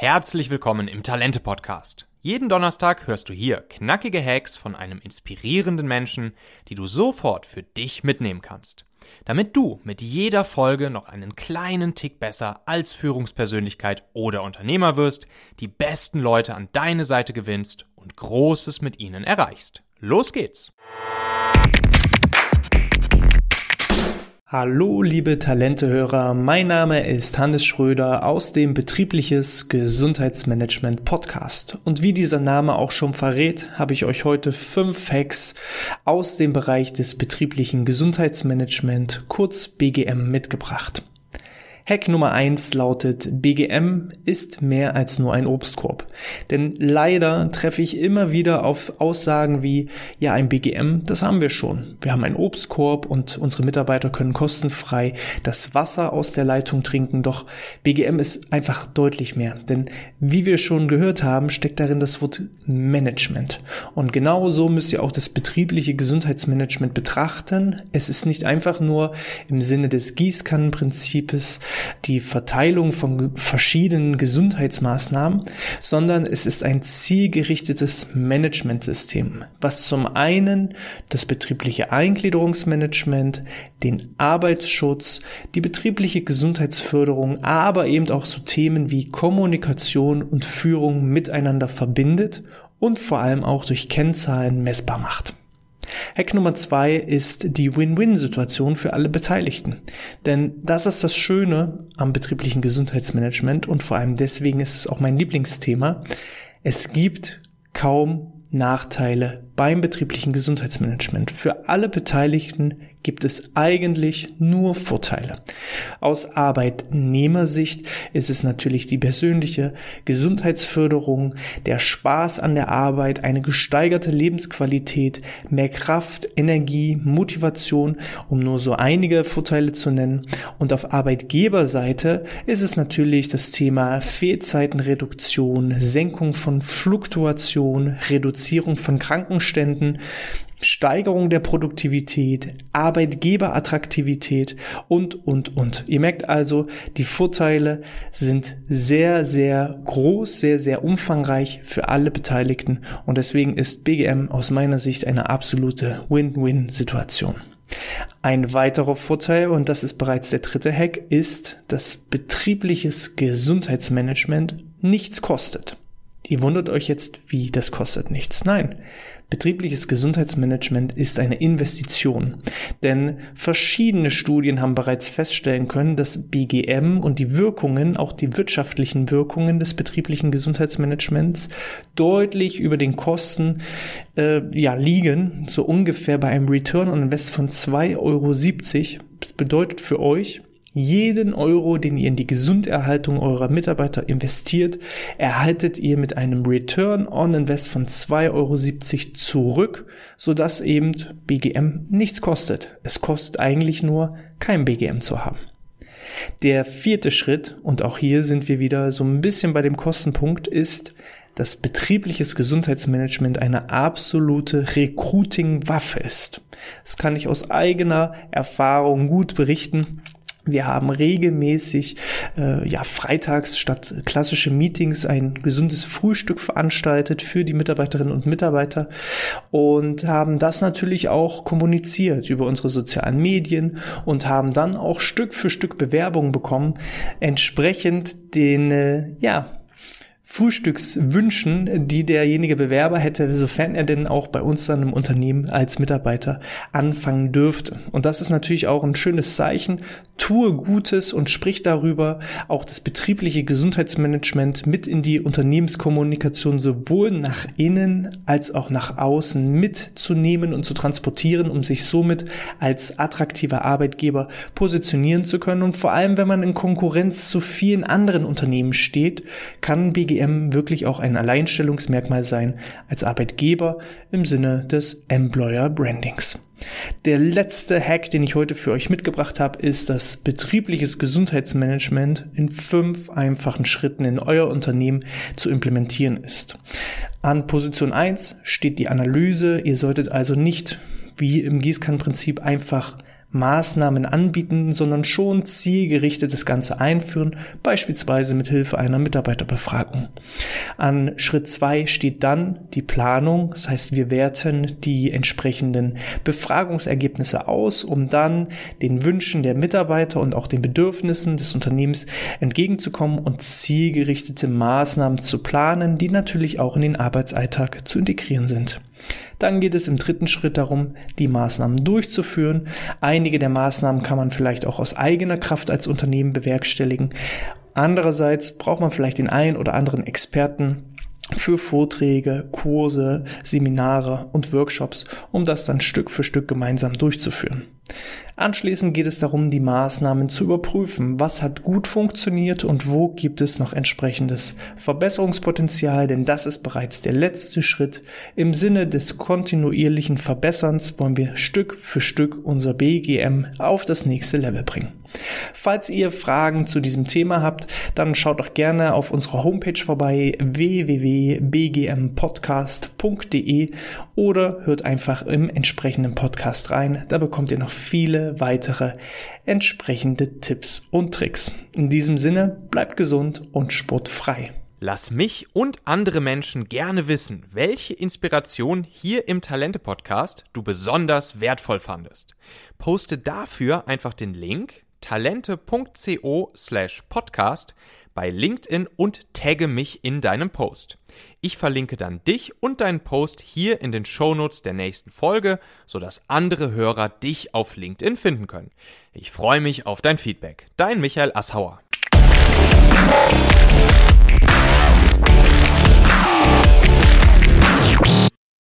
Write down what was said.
Herzlich willkommen im Talente Podcast. Jeden Donnerstag hörst du hier knackige Hacks von einem inspirierenden Menschen, die du sofort für dich mitnehmen kannst. Damit du mit jeder Folge noch einen kleinen Tick besser als Führungspersönlichkeit oder Unternehmer wirst, die besten Leute an deine Seite gewinnst und Großes mit ihnen erreichst. Los geht's! Hallo, liebe Talentehörer, mein Name ist Hannes Schröder aus dem Betriebliches Gesundheitsmanagement Podcast. Und wie dieser Name auch schon verrät, habe ich euch heute fünf Hacks aus dem Bereich des betrieblichen Gesundheitsmanagement, kurz BGM, mitgebracht. Hack Nummer eins lautet, BGM ist mehr als nur ein Obstkorb. Denn leider treffe ich immer wieder auf Aussagen wie, ja, ein BGM, das haben wir schon. Wir haben einen Obstkorb und unsere Mitarbeiter können kostenfrei das Wasser aus der Leitung trinken. Doch BGM ist einfach deutlich mehr. Denn wie wir schon gehört haben, steckt darin das Wort Management. Und genau so müsst ihr auch das betriebliche Gesundheitsmanagement betrachten. Es ist nicht einfach nur im Sinne des Gießkannenprinzips, die Verteilung von verschiedenen Gesundheitsmaßnahmen, sondern es ist ein zielgerichtetes Managementsystem, was zum einen das betriebliche Eingliederungsmanagement, den Arbeitsschutz, die betriebliche Gesundheitsförderung, aber eben auch so Themen wie Kommunikation und Führung miteinander verbindet und vor allem auch durch Kennzahlen messbar macht. Hack Nummer zwei ist die Win-Win-Situation für alle Beteiligten. Denn das ist das Schöne am betrieblichen Gesundheitsmanagement und vor allem deswegen ist es auch mein Lieblingsthema. Es gibt kaum Nachteile beim betrieblichen Gesundheitsmanagement. Für alle Beteiligten gibt es eigentlich nur Vorteile. Aus Arbeitnehmersicht ist es natürlich die persönliche Gesundheitsförderung, der Spaß an der Arbeit, eine gesteigerte Lebensqualität, mehr Kraft, Energie, Motivation, um nur so einige Vorteile zu nennen. Und auf Arbeitgeberseite ist es natürlich das Thema Fehlzeitenreduktion, Senkung von Fluktuation, Reduzierung von Krankenständen, Steigerung der Produktivität, Arbeitgeberattraktivität und, und, und. Ihr merkt also, die Vorteile sind sehr, sehr groß, sehr, sehr umfangreich für alle Beteiligten und deswegen ist BGM aus meiner Sicht eine absolute Win-Win-Situation. Ein weiterer Vorteil, und das ist bereits der dritte Hack, ist, dass betriebliches Gesundheitsmanagement nichts kostet. Ihr wundert euch jetzt, wie das kostet nichts. Nein, betriebliches Gesundheitsmanagement ist eine Investition. Denn verschiedene Studien haben bereits feststellen können, dass BGM und die Wirkungen, auch die wirtschaftlichen Wirkungen des betrieblichen Gesundheitsmanagements deutlich über den Kosten äh, ja, liegen. So ungefähr bei einem Return on Invest von 2,70 Euro. Das bedeutet für euch, jeden Euro, den ihr in die Gesunderhaltung eurer Mitarbeiter investiert, erhaltet ihr mit einem Return on Invest von 2,70 Euro zurück, sodass eben BGM nichts kostet. Es kostet eigentlich nur, kein BGM zu haben. Der vierte Schritt, und auch hier sind wir wieder so ein bisschen bei dem Kostenpunkt, ist, dass betriebliches Gesundheitsmanagement eine absolute Recruiting-Waffe ist. Das kann ich aus eigener Erfahrung gut berichten. Wir haben regelmäßig äh, ja freitags statt klassische Meetings ein gesundes Frühstück veranstaltet für die Mitarbeiterinnen und Mitarbeiter und haben das natürlich auch kommuniziert über unsere sozialen Medien und haben dann auch Stück für Stück Bewerbungen bekommen, entsprechend den äh, ja Frühstückswünschen, die derjenige Bewerber hätte, sofern er denn auch bei uns dann im Unternehmen als Mitarbeiter anfangen dürfte. Und das ist natürlich auch ein schönes Zeichen. Tue Gutes und sprich darüber, auch das betriebliche Gesundheitsmanagement mit in die Unternehmenskommunikation sowohl nach innen als auch nach außen mitzunehmen und zu transportieren, um sich somit als attraktiver Arbeitgeber positionieren zu können. Und vor allem, wenn man in Konkurrenz zu vielen anderen Unternehmen steht, kann BG BGM wirklich auch ein Alleinstellungsmerkmal sein als Arbeitgeber im Sinne des Employer Brandings. Der letzte Hack, den ich heute für euch mitgebracht habe, ist, dass betriebliches Gesundheitsmanagement in fünf einfachen Schritten in euer Unternehmen zu implementieren ist. An Position 1 steht die Analyse. Ihr solltet also nicht wie im Gießkannenprinzip einfach Maßnahmen anbieten, sondern schon zielgerichtet das Ganze einführen, beispielsweise mit Hilfe einer Mitarbeiterbefragung. An Schritt zwei steht dann die Planung, das heißt, wir werten die entsprechenden Befragungsergebnisse aus, um dann den Wünschen der Mitarbeiter und auch den Bedürfnissen des Unternehmens entgegenzukommen und zielgerichtete Maßnahmen zu planen, die natürlich auch in den Arbeitsalltag zu integrieren sind. Dann geht es im dritten Schritt darum, die Maßnahmen durchzuführen. Einige der Maßnahmen kann man vielleicht auch aus eigener Kraft als Unternehmen bewerkstelligen. Andererseits braucht man vielleicht den einen oder anderen Experten, für Vorträge, Kurse, Seminare und Workshops, um das dann Stück für Stück gemeinsam durchzuführen. Anschließend geht es darum, die Maßnahmen zu überprüfen. Was hat gut funktioniert und wo gibt es noch entsprechendes Verbesserungspotenzial? Denn das ist bereits der letzte Schritt. Im Sinne des kontinuierlichen Verbesserns wollen wir Stück für Stück unser BGM auf das nächste Level bringen. Falls ihr Fragen zu diesem Thema habt, dann schaut doch gerne auf unserer Homepage vorbei www.bgmpodcast.de oder hört einfach im entsprechenden Podcast rein. Da bekommt ihr noch viele weitere entsprechende Tipps und Tricks. In diesem Sinne, bleibt gesund und sportfrei. Lass mich und andere Menschen gerne wissen, welche Inspiration hier im Talente-Podcast du besonders wertvoll fandest. Poste dafür einfach den Link talente.co slash podcast bei LinkedIn und tagge mich in deinem Post. Ich verlinke dann dich und deinen Post hier in den Shownotes der nächsten Folge, sodass andere Hörer dich auf LinkedIn finden können. Ich freue mich auf dein Feedback. Dein Michael Assauer.